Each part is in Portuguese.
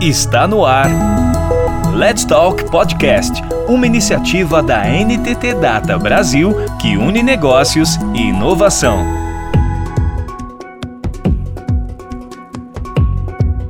Está no ar. Let's Talk Podcast, uma iniciativa da NTT Data Brasil que une negócios e inovação.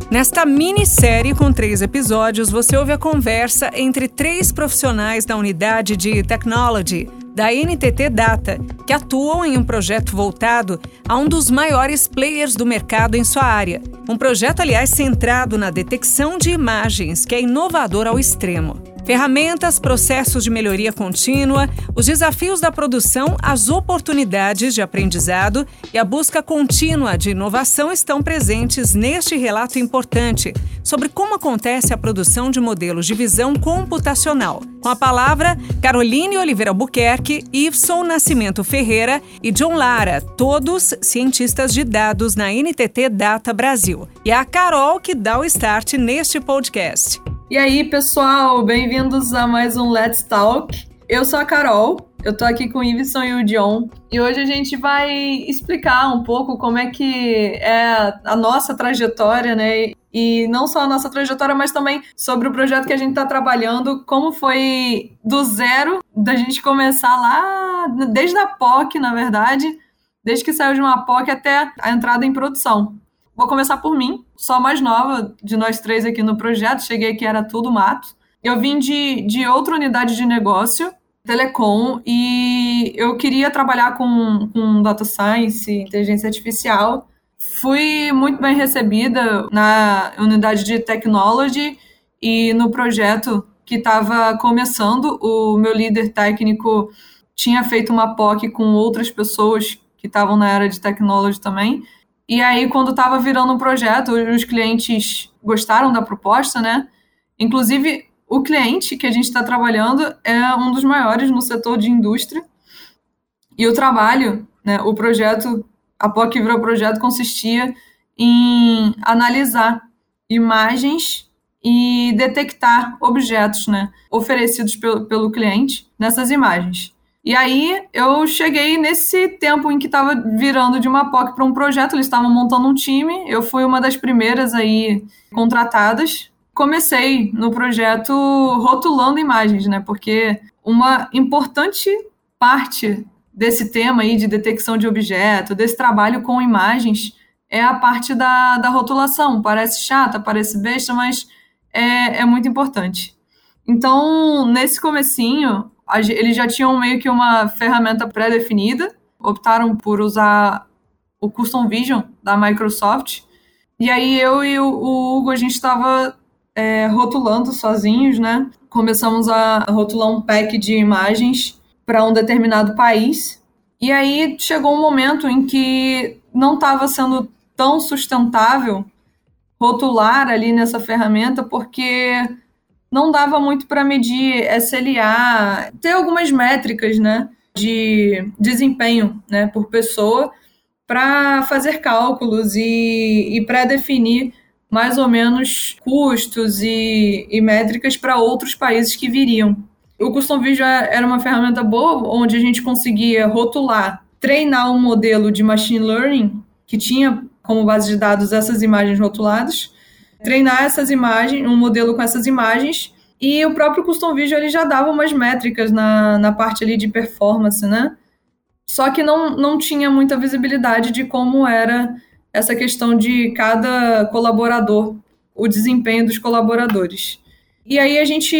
Nesta minissérie com três episódios, você ouve a conversa entre três profissionais da unidade de Technology da NTT Data, que atuam em um projeto voltado a um dos maiores players do mercado em sua área. Um projeto, aliás, centrado na detecção de imagens, que é inovador ao extremo. Ferramentas, processos de melhoria contínua, os desafios da produção, as oportunidades de aprendizado e a busca contínua de inovação estão presentes neste relato importante sobre como acontece a produção de modelos de visão computacional. Com a palavra, Caroline Oliveira Albuquerque, Yvson Nascimento Ferreira e John Lara, todos cientistas de dados na NTT Data Brasil. E a Carol que dá o start neste podcast. E aí, pessoal, bem-vindos a mais um Let's Talk. Eu sou a Carol, eu tô aqui com o Iveson e o John, e hoje a gente vai explicar um pouco como é que é a nossa trajetória, né? E não só a nossa trajetória, mas também sobre o projeto que a gente está trabalhando, como foi do zero, da gente começar lá, desde a POC, na verdade, desde que saiu de uma POC até a entrada em produção. Vou começar por mim, sou a mais nova de nós três aqui no projeto, cheguei aqui, era tudo mato. Eu vim de, de outra unidade de negócio, telecom, e eu queria trabalhar com, com data science, inteligência artificial. Fui muito bem recebida na unidade de technology e no projeto que estava começando, o meu líder técnico tinha feito uma POC com outras pessoas que estavam na área de technology também. E aí, quando estava virando um projeto, os clientes gostaram da proposta, né? Inclusive, o cliente que a gente está trabalhando é um dos maiores no setor de indústria. E o trabalho, né, o projeto, a POC virou projeto, consistia em analisar imagens e detectar objetos né, oferecidos pelo, pelo cliente nessas imagens. E aí eu cheguei nesse tempo em que estava virando de uma POC para um projeto, eles estavam montando um time, eu fui uma das primeiras aí contratadas. Comecei no projeto rotulando imagens, né? Porque uma importante parte desse tema aí de detecção de objeto, desse trabalho com imagens, é a parte da, da rotulação. Parece chata, parece besta, mas é, é muito importante. Então, nesse comecinho, eles já tinham meio que uma ferramenta pré-definida, optaram por usar o Custom Vision da Microsoft. E aí eu e o, Hugo, a gente estava é, rotulando sozinhos, né? Começamos a rotular um pack de imagens para um determinado país. E aí chegou um momento em que não estava sendo tão sustentável rotular ali nessa ferramenta, porque não dava muito para medir SLA, ter algumas métricas, né, de desempenho, né, por pessoa, para fazer cálculos e, e pré-definir mais ou menos custos e, e métricas para outros países que viriam. O Custom Vision era uma ferramenta boa, onde a gente conseguia rotular, treinar um modelo de machine learning que tinha como base de dados essas imagens rotuladas, treinar essas imagens, um modelo com essas imagens, e o próprio Custom Vision ele já dava umas métricas na, na parte ali de performance, né? Só que não, não tinha muita visibilidade de como era essa questão de cada colaborador, o desempenho dos colaboradores. E aí a gente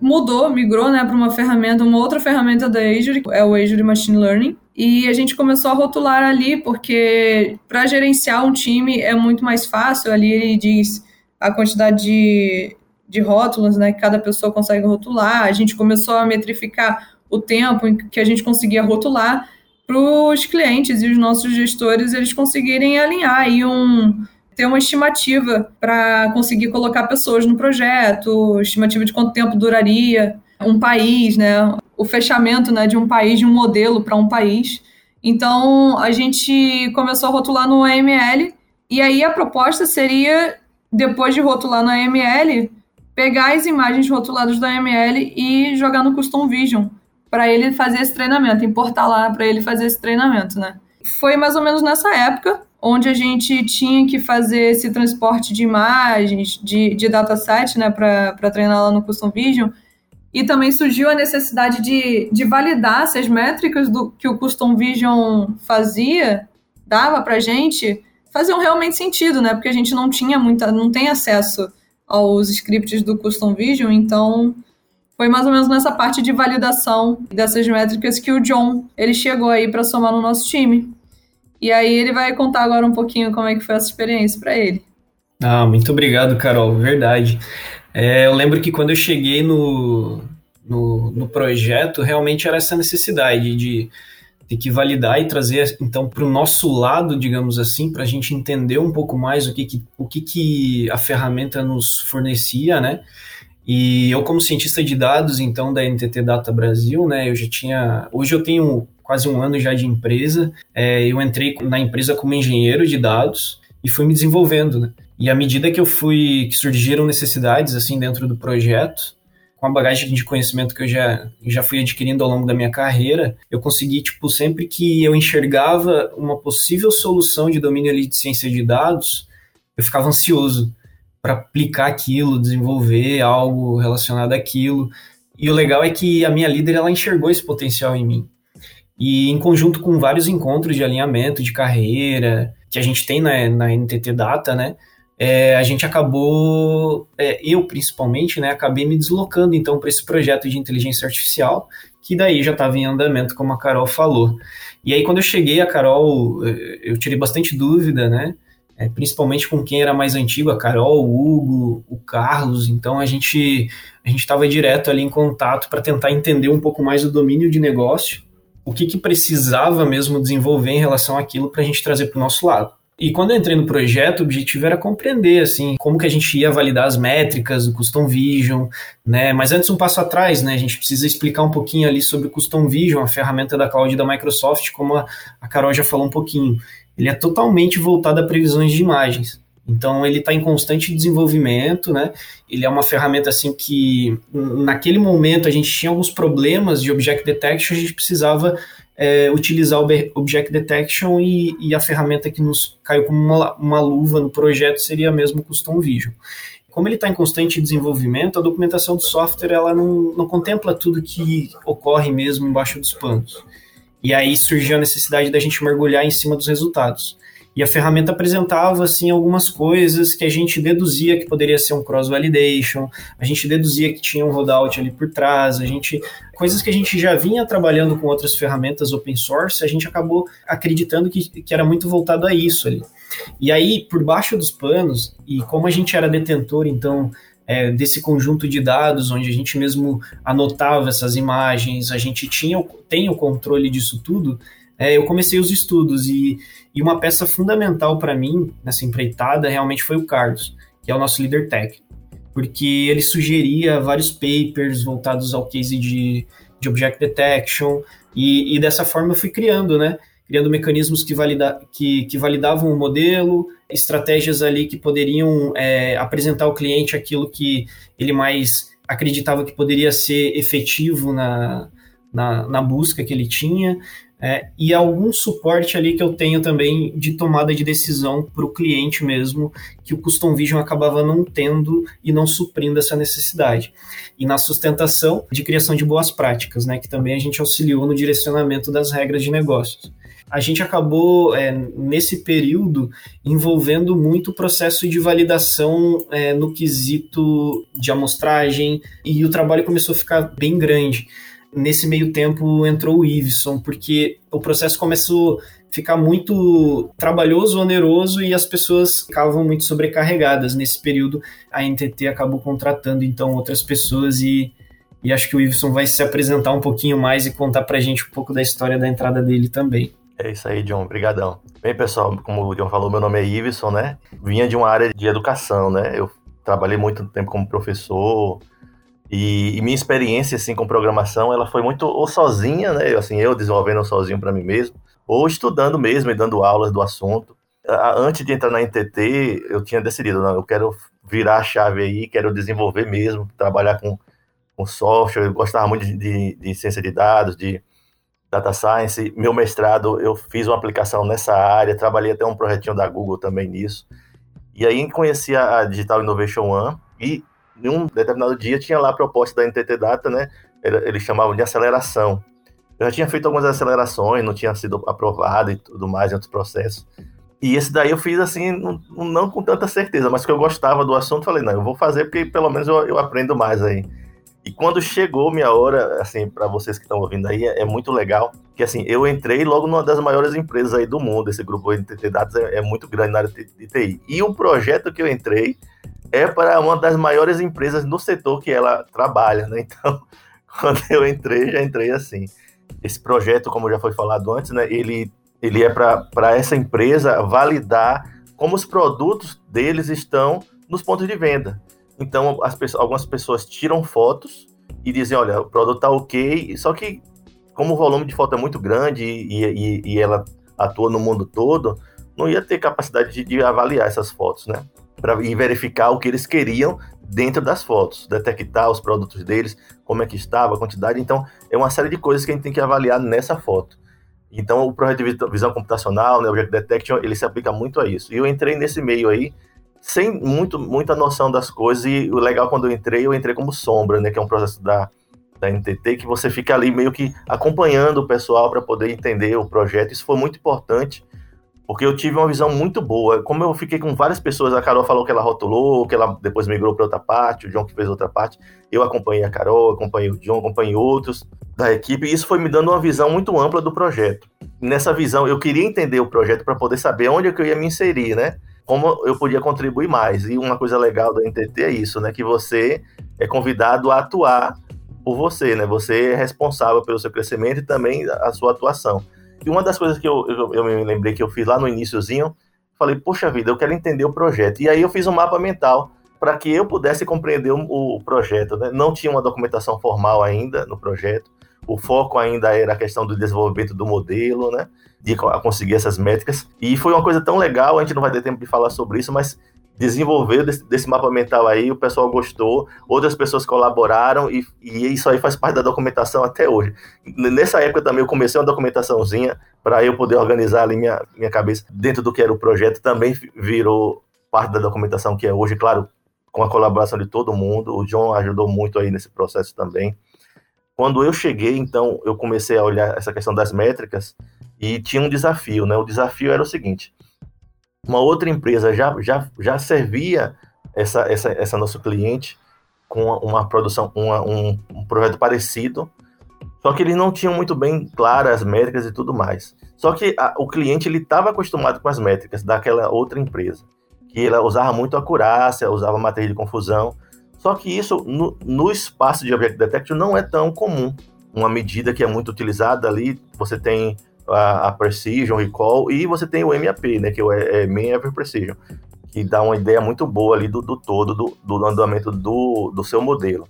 mudou, migrou né, para uma ferramenta, uma outra ferramenta da Azure, é o Azure Machine Learning, e a gente começou a rotular ali, porque para gerenciar um time é muito mais fácil, ali ele diz a quantidade de, de rótulos né, que cada pessoa consegue rotular. A gente começou a metrificar o tempo em que a gente conseguia rotular para os clientes e os nossos gestores eles conseguirem alinhar aí um ter uma estimativa para conseguir colocar pessoas no projeto, estimativa de quanto tempo duraria um país, né? O fechamento, né, de um país, de um modelo para um país. Então, a gente começou a rotular no AML e aí a proposta seria depois de rotular no AML, pegar as imagens rotuladas do AML e jogar no Custom Vision para ele fazer esse treinamento, importar lá para ele fazer esse treinamento, né? Foi mais ou menos nessa época onde a gente tinha que fazer esse transporte de imagens, de, de dataset, né, para treinar lá no Custom Vision. E também surgiu a necessidade de, de validar se as métricas do que o Custom Vision fazia, dava para a gente, faziam realmente sentido, né? Porque a gente não tinha muita, não tem acesso aos scripts do Custom Vision, então foi mais ou menos nessa parte de validação dessas métricas que o John ele chegou aí para somar no nosso time. E aí ele vai contar agora um pouquinho como é que foi essa experiência para ele. Ah, muito obrigado, Carol. Verdade. É, eu lembro que quando eu cheguei no, no, no projeto, realmente era essa necessidade de ter que validar e trazer então para o nosso lado, digamos assim, para a gente entender um pouco mais o que, que, o que, que a ferramenta nos fornecia, né? E eu como cientista de dados, então da NTT Data Brasil, né? Eu já tinha, hoje eu tenho quase um ano já de empresa. É, eu entrei na empresa como engenheiro de dados e fui me desenvolvendo, né? E à medida que eu fui, que surgiram necessidades assim dentro do projeto, com a bagagem de conhecimento que eu já, já fui adquirindo ao longo da minha carreira, eu consegui, tipo, sempre que eu enxergava uma possível solução de domínio ali de ciência de dados, eu ficava ansioso para aplicar aquilo, desenvolver algo relacionado àquilo. E o legal é que a minha líder, ela enxergou esse potencial em mim. E em conjunto com vários encontros de alinhamento de carreira, que a gente tem na, na NTT Data, né? É, a gente acabou, é, eu principalmente, né, acabei me deslocando então para esse projeto de inteligência artificial, que daí já estava em andamento, como a Carol falou. E aí quando eu cheguei, a Carol, é, eu tirei bastante dúvida, né, é, principalmente com quem era mais antigo, a Carol, o Hugo, o Carlos, então a gente a gente estava direto ali em contato para tentar entender um pouco mais o domínio de negócio, o que, que precisava mesmo desenvolver em relação àquilo para a gente trazer para o nosso lado. E quando eu entrei no projeto, o objetivo era compreender, assim, como que a gente ia validar as métricas do Custom Vision, né? Mas antes, um passo atrás, né? A gente precisa explicar um pouquinho ali sobre o Custom Vision, a ferramenta da cloud da Microsoft, como a, a Carol já falou um pouquinho. Ele é totalmente voltado a previsões de imagens. Então ele está em constante desenvolvimento, né? Ele é uma ferramenta assim que naquele momento a gente tinha alguns problemas de object detection, a gente precisava é, utilizar o Object Detection e, e, a ferramenta que nos caiu como uma, uma luva no projeto seria mesmo o Custom Vision. Como ele está em constante desenvolvimento, a documentação do software ela não, não contempla tudo que ocorre mesmo embaixo dos panos. E aí surgiu a necessidade da gente mergulhar em cima dos resultados. E a ferramenta apresentava assim algumas coisas que a gente deduzia que poderia ser um cross validation, a gente deduzia que tinha um rollout ali por trás, a gente coisas que a gente já vinha trabalhando com outras ferramentas open source, a gente acabou acreditando que, que era muito voltado a isso ali. E aí, por baixo dos panos, e como a gente era detentor, então, é, desse conjunto de dados, onde a gente mesmo anotava essas imagens, a gente tinha, tem o controle disso tudo, é, eu comecei os estudos e, e uma peça fundamental para mim nessa empreitada realmente foi o Carlos, que é o nosso líder técnico, porque ele sugeria vários papers voltados ao case de, de Object Detection e, e dessa forma eu fui criando, né? Criando mecanismos que, valida, que, que validavam o modelo, estratégias ali que poderiam é, apresentar ao cliente aquilo que ele mais acreditava que poderia ser efetivo na, na, na busca que ele tinha, é, e algum suporte ali que eu tenho também de tomada de decisão para o cliente mesmo, que o Custom Vision acabava não tendo e não suprindo essa necessidade. E na sustentação de criação de boas práticas, né, que também a gente auxiliou no direcionamento das regras de negócios. A gente acabou, é, nesse período, envolvendo muito o processo de validação é, no quesito de amostragem, e o trabalho começou a ficar bem grande nesse meio tempo entrou o Iveson, porque o processo começou a ficar muito trabalhoso, oneroso e as pessoas ficavam muito sobrecarregadas. Nesse período, a NTT acabou contratando então outras pessoas e, e acho que o Iveson vai se apresentar um pouquinho mais e contar pra gente um pouco da história da entrada dele também. É isso aí, John. Obrigadão. Bem, pessoal, como o John falou, meu nome é Iveson, né? Vinha de uma área de educação, né? Eu trabalhei muito tempo como professor, e, e, minha experiência assim com programação, ela foi muito ou sozinha, né, assim, eu desenvolvendo sozinho para mim mesmo, ou estudando mesmo e dando aulas do assunto. Antes de entrar na NTT, eu tinha decidido, não, eu quero virar a chave aí, quero desenvolver mesmo, trabalhar com, com software, eu gostava muito de, de, de ciência de dados, de Data Science. Meu mestrado, eu fiz uma aplicação nessa área, trabalhei até um projetinho da Google também nisso. E aí conheci a Digital Innovation One e em um determinado dia tinha lá a proposta da NTT Data, né? Eles chamavam de aceleração. Eu já tinha feito algumas acelerações, não tinha sido aprovado e tudo mais em outros processos. E esse daí eu fiz assim, não, não com tanta certeza, mas que eu gostava do assunto, falei, não, eu vou fazer porque pelo menos eu, eu aprendo mais aí. E quando chegou minha hora, assim, para vocês que estão ouvindo aí, é, é, muito legal, que assim, eu entrei logo numa das maiores empresas aí do mundo, esse grupo NTT Dados é, é muito grande na área de TI. E o projeto que eu entrei é para uma das maiores empresas no setor que ela trabalha, né? Então, quando eu entrei, já entrei assim. Esse projeto, como já foi falado antes, né, ele, ele é para essa empresa validar como os produtos deles estão nos pontos de venda. Então, as pessoas, algumas pessoas tiram fotos e dizem, olha, o produto está ok, só que como o volume de foto é muito grande e, e, e ela atua no mundo todo, não ia ter capacidade de, de avaliar essas fotos, né? Para verificar o que eles queriam dentro das fotos, detectar os produtos deles, como é que estava, a quantidade. Então, é uma série de coisas que a gente tem que avaliar nessa foto. Então, o projeto de visão computacional, né, o Object Detection, ele se aplica muito a isso. E eu entrei nesse meio aí, sem muito, muita noção das coisas, e o legal quando eu entrei, eu entrei como sombra, né, que é um processo da, da NTT, que você fica ali meio que acompanhando o pessoal para poder entender o projeto. Isso foi muito importante, porque eu tive uma visão muito boa. Como eu fiquei com várias pessoas, a Carol falou que ela rotulou, que ela depois migrou para outra parte, o John que fez outra parte. Eu acompanhei a Carol, acompanhei o John, acompanhei outros da equipe, e isso foi me dando uma visão muito ampla do projeto. Nessa visão, eu queria entender o projeto para poder saber onde é que eu ia me inserir, né? Como eu podia contribuir mais. E uma coisa legal da NTT é isso, né? Que você é convidado a atuar por você, né? Você é responsável pelo seu crescimento e também a sua atuação. E uma das coisas que eu, eu, eu, me lembrei que eu fiz lá no iníciozinho, falei, poxa vida, eu quero entender o projeto. E aí eu fiz um mapa mental para que eu pudesse compreender o, o projeto. Né? Não tinha uma documentação formal ainda no projeto. O foco ainda era a questão do desenvolvimento do modelo, né? De conseguir essas métricas. E foi uma coisa tão legal, a gente não vai ter tempo de falar sobre isso, mas desenvolveu desse, desse, mapa mental aí, o pessoal gostou, outras pessoas colaboraram e, e, isso aí faz parte da documentação até hoje. Nessa época também eu comecei uma documentaçãozinha para eu poder organizar ali minha, minha cabeça dentro do que era o projeto, também virou parte da documentação que é hoje, claro, com a colaboração de todo mundo, o John ajudou muito aí nesse processo também. Quando eu cheguei, então, eu comecei a olhar essa questão das métricas e tinha um desafio, né? O desafio era o seguinte, uma outra empresa já, já, já servia essa, essa, essa nosso cliente com uma produção, uma, um, um projeto parecido, só que eles não tinham muito bem claras as métricas e tudo mais. Só que a, o cliente ele estava acostumado com as métricas daquela outra empresa, que ela usava muito acurácia, usava matriz de confusão. Só que isso no, no espaço de Object Detection não é tão comum. Uma medida que é muito utilizada ali, você tem a, a Precision, Recall, e você tem o MAP, né, que é, é Main Average Precision, que dá uma ideia muito boa ali do, do todo, do, do andamento do, do seu modelo.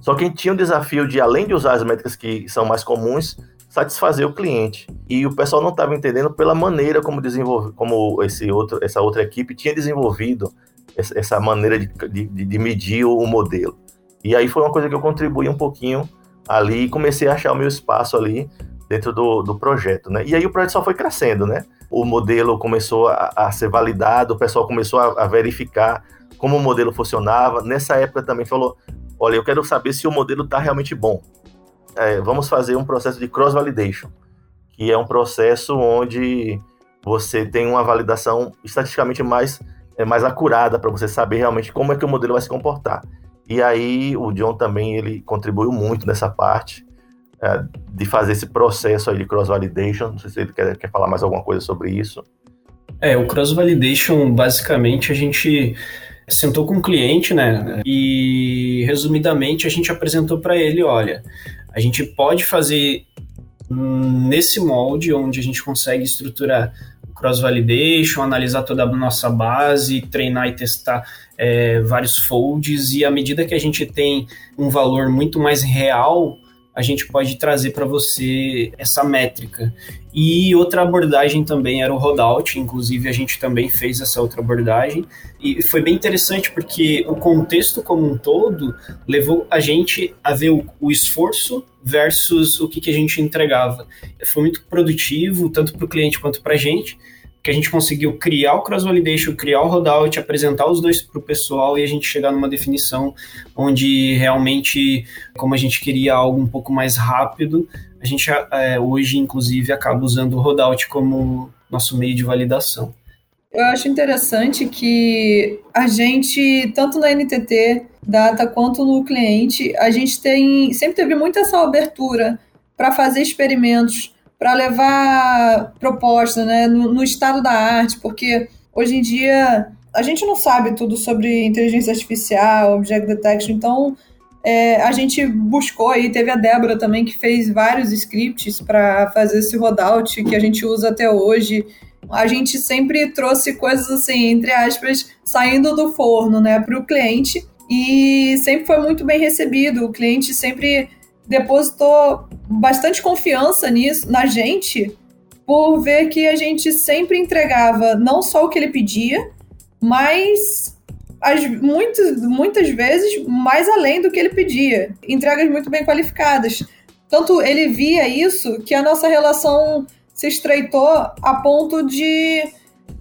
Só que tinha o desafio de, além de usar as métricas que são mais comuns, satisfazer o cliente. E o pessoal não estava entendendo pela maneira como desenvolve, como esse outro, essa outra equipe tinha desenvolvido essa, essa maneira de, de, de, medir o modelo. E aí foi uma coisa que eu contribuí um pouquinho ali e comecei a achar o meu espaço ali dentro do, do projeto, né? E aí o projeto só foi crescendo, né? O modelo começou a, a ser validado, o pessoal começou a, a, verificar como o modelo funcionava. Nessa época também falou, olha, eu quero saber se o modelo está realmente bom. É, vamos fazer um processo de cross-validation, que é um processo onde você tem uma validação estatisticamente mais, é, mais acurada para você saber realmente como é que o modelo vai se comportar. E aí o John também ele contribuiu muito nessa parte é, de fazer esse processo aí de cross-validation. Não sei se ele quer, quer falar mais alguma coisa sobre isso. É, o cross-validation, basicamente, a gente sentou com o cliente, né? E resumidamente a gente apresentou para ele, olha, a gente pode fazer nesse molde onde a gente consegue estruturar cross-validation, analisar toda a nossa base, treinar e testar é, vários folds, e à medida que a gente tem um valor muito mais real a gente pode trazer para você essa métrica. E outra abordagem também era o rollout, inclusive a gente também fez essa outra abordagem. E foi bem interessante porque o contexto como um todo levou a gente a ver o, o esforço versus o que, que a gente entregava. Foi muito produtivo, tanto para o cliente quanto para a gente que a gente conseguiu criar o cross-validation, criar o rollout, apresentar os dois para o pessoal e a gente chegar numa definição onde realmente, como a gente queria algo um pouco mais rápido, a gente é, hoje, inclusive, acaba usando o rollout como nosso meio de validação. Eu acho interessante que a gente, tanto na NTT Data quanto no cliente, a gente tem sempre teve muita essa abertura para fazer experimentos para levar proposta né, no, no estado da arte, porque hoje em dia a gente não sabe tudo sobre inteligência artificial, object detection, então é, a gente buscou aí, teve a Débora também que fez vários scripts para fazer esse rollout que a gente usa até hoje. A gente sempre trouxe coisas assim, entre aspas, saindo do forno, né, para o cliente e sempre foi muito bem recebido. O cliente sempre depositou bastante confiança nisso, na gente, por ver que a gente sempre entregava não só o que ele pedia, mas as, muitas, muitas vezes mais além do que ele pedia. Entregas muito bem qualificadas. Tanto ele via isso que a nossa relação se estreitou a ponto de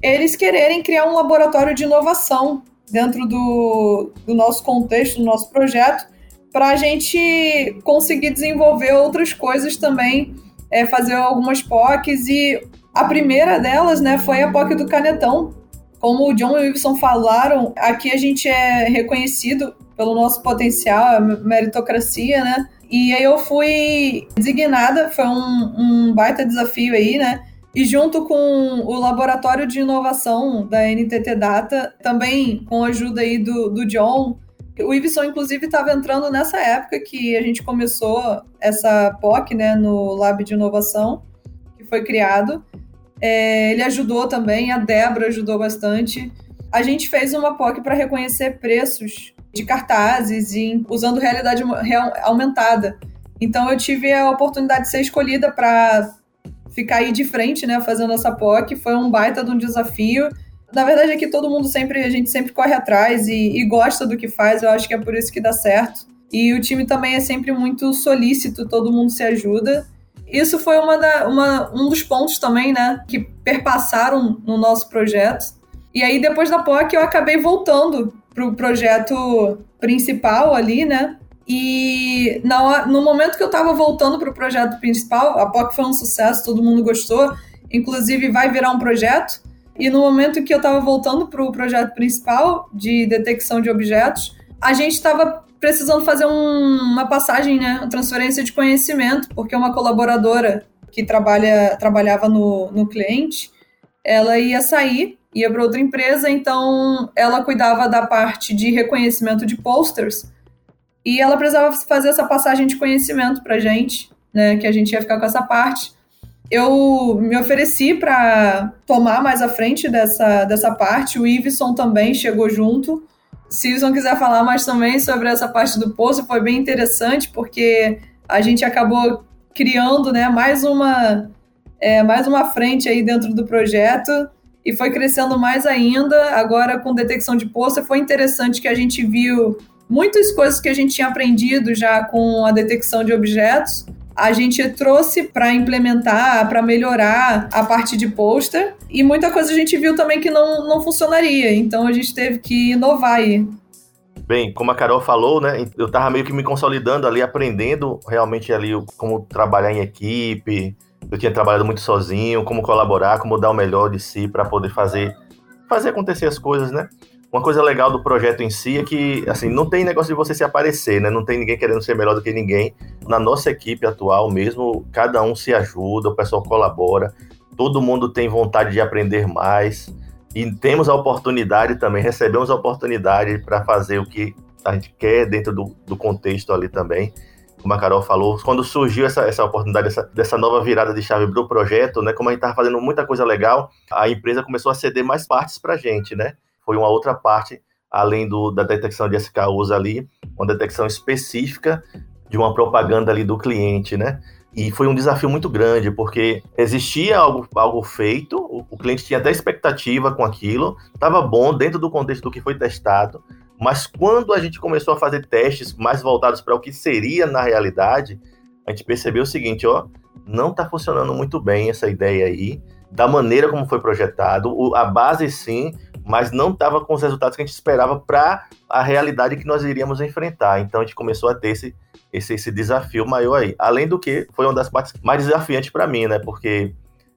eles quererem criar um laboratório de inovação dentro do, do nosso contexto, do nosso projeto, para a gente conseguir desenvolver outras coisas também, é, fazer algumas POCs. E a primeira delas né, foi a POC do Canetão. Como o John e o Wilson falaram, aqui a gente é reconhecido pelo nosso potencial, a meritocracia, né? E aí eu fui designada, foi um, um baita desafio aí, né? E junto com o Laboratório de Inovação da NTT Data, também com a ajuda aí do, do John, o Iveson, inclusive, estava entrando nessa época que a gente começou essa POC, né, no Lab de Inovação, que foi criado. É, ele ajudou também, a Débora ajudou bastante. A gente fez uma POC para reconhecer preços de cartazes e usando realidade real, aumentada. Então eu tive a oportunidade de ser escolhida para ficar aí de frente, né, fazendo essa POC. Foi um baita de um desafio na verdade é que todo mundo sempre, a gente sempre corre atrás e, e, gosta do que faz, eu acho que é por isso que dá certo. E o time também é sempre muito solícito, todo mundo se ajuda. Isso foi uma da, uma, um dos pontos também, né, que perpassaram no nosso projeto. E aí, depois da POC, eu acabei voltando para o projeto principal ali, né? E na, no momento que eu estava voltando para o projeto principal, a POC foi um sucesso, todo mundo gostou, inclusive vai virar um projeto. E no momento que eu estava voltando para o projeto principal de detecção de objetos, a gente estava precisando fazer um, uma passagem, né, uma transferência de conhecimento, porque uma colaboradora que trabalha, trabalhava no, no cliente, ela ia sair, ia para outra empresa, então ela cuidava da parte de reconhecimento de posters e ela precisava fazer essa passagem de conhecimento para gente, né, que a gente ia ficar com essa parte eu me ofereci para tomar mais à frente dessa, dessa parte. O Iveson também chegou junto. Se o Iveson quiser falar mais também sobre essa parte do poço, foi bem interessante, porque a gente acabou criando né, mais, uma, é, mais uma frente aí dentro do projeto e foi crescendo mais ainda. Agora, com detecção de poço, foi interessante que a gente viu muitas coisas que a gente tinha aprendido já com a detecção de objetos a gente trouxe para implementar, para melhorar a parte de pôster. E muita coisa a gente viu também que não, não funcionaria. Então a gente teve que inovar aí. Bem, como a Carol falou, né? Eu tava meio que me consolidando ali, aprendendo realmente ali como trabalhar em equipe. Eu tinha trabalhado muito sozinho, como colaborar, como dar o melhor de si para poder fazer fazer acontecer as coisas, né? Uma coisa legal do projeto em si é que, assim, não tem negócio de você se aparecer, né? Não tem ninguém querendo ser melhor do que ninguém. Na nossa equipe atual mesmo, cada um se ajuda, o pessoal colabora, todo mundo tem vontade de aprender mais. E temos a oportunidade também, recebemos a oportunidade para fazer o que a gente quer dentro do, do contexto ali também como a Carol falou, quando surgiu essa, essa oportunidade, dessa, dessa nova virada de chave do projeto, né, como a gente estava fazendo muita coisa legal, a empresa começou a ceder mais partes para a gente, né? Foi uma outra parte, além do, da detecção de SKUs ali, uma detecção específica de uma propaganda ali do cliente, né? E foi um desafio muito grande, porque existia algo, algo feito, o, o cliente tinha até expectativa com aquilo, estava bom dentro do contexto do que foi testado, mas quando a gente começou a fazer testes mais voltados para o que seria na realidade, a gente percebeu o seguinte, ó, não está funcionando muito bem essa ideia aí, da maneira como foi projetado, o, a base sim, mas não estava com os resultados que a gente esperava para a realidade que nós iríamos enfrentar. Então a gente começou a ter esse, esse, esse desafio maior aí. Além do que foi uma das partes mais desafiantes para mim, né? Porque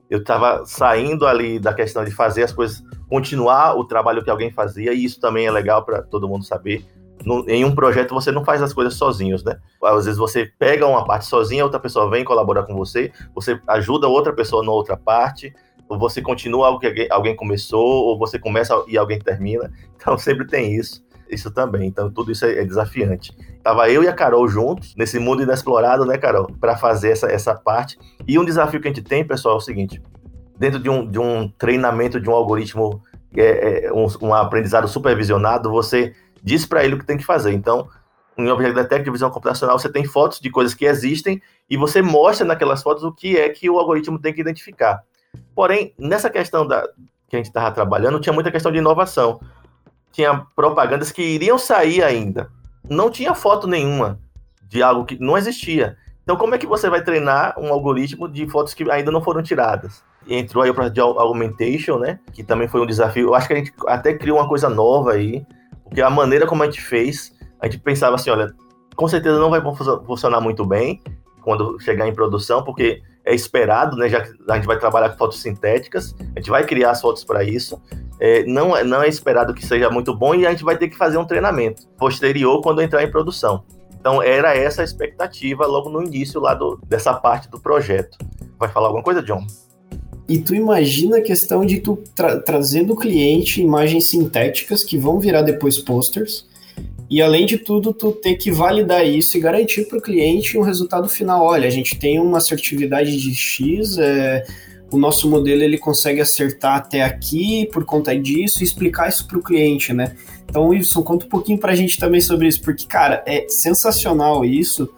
eu estava saindo ali da questão de fazer as coisas, continuar o trabalho que alguém fazia, e isso também é legal para todo mundo saber. No, em um projeto você não faz as coisas sozinhos, né? Às vezes você pega uma parte sozinha, outra pessoa vem colaborar com você, você ajuda outra pessoa na outra parte, ou você continua algo que alguém, começou, ou você começa e alguém termina. Então sempre tem isso isso também. Então, tudo isso é, é, desafiante. Tava eu e a Carol juntos, nesse mundo inexplorado, né, Carol? Para fazer essa, essa parte. E um desafio que a gente tem, pessoal, é o seguinte: dentro de um, de um treinamento de um algoritmo, é, é, um, um aprendizado supervisionado, você diz para ele o que tem que fazer. Então, em Object Detective de visão computacional, você tem fotos de coisas que existem e você mostra naquelas fotos o que é que o algoritmo tem que identificar. Porém, nessa questão da, que a gente estava trabalhando, tinha muita questão de inovação tinha propagandas que iriam sair ainda. Não tinha foto nenhuma de algo que não existia. Então, como é que você vai treinar um algoritmo de fotos que ainda não foram tiradas? Entrou aí o projeto de augmentation, né? Que também foi um desafio. Eu acho que a gente até criou uma coisa nova aí, porque a maneira como a gente fez, a gente pensava assim, olha, com certeza não vai funcionar muito bem quando chegar em produção, porque é esperado, né? Já que a gente vai trabalhar com fotos sintéticas, a gente vai criar as fotos para isso é, não, é, não é esperado que seja muito bom e a gente vai ter que fazer um treinamento posterior quando entrar em produção. Então era essa a expectativa logo no início lá do, dessa parte do projeto. Vai falar alguma coisa, John? E tu imagina a questão de tu tra trazer do cliente imagens sintéticas que vão virar depois posters, e além de tudo, tu ter que validar isso e garantir para o cliente um resultado final. Olha, a gente tem uma assertividade de X, é, o nosso modelo ele consegue acertar até aqui por conta disso e explicar isso para o cliente, né? Então, Wilson, conta um pouquinho para a gente também sobre isso, porque, cara, é sensacional isso.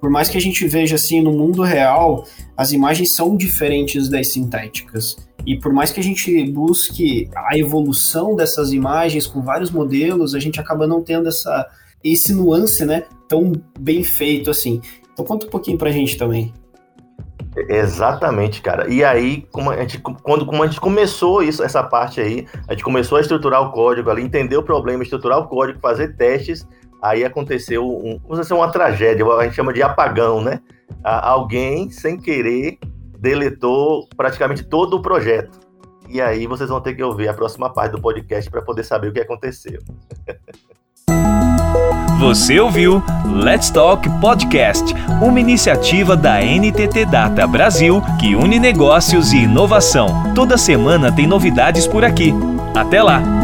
Por mais que a gente veja assim no mundo real, as imagens são diferentes das sintéticas. E por mais que a gente busque a evolução dessas imagens com vários modelos, a gente acaba não tendo essa esse nuance, né, tão bem feito assim. Então conta um pouquinho pra gente também. Exatamente, cara. E aí, como a gente, quando como a gente começou isso, essa parte aí, a gente começou a estruturar o código ali, entender o problema, estruturar o código, fazer testes, aí aconteceu um, uma tragédia, a gente chama de apagão, né? Alguém, sem querer, deletou praticamente todo o projeto. E aí vocês vão ter que ouvir a próxima parte do podcast para poder saber o que aconteceu. Você ouviu Let's Talk Podcast, uma iniciativa da NTT Data Brasil que une negócios e inovação. Toda semana tem novidades por aqui. Até lá!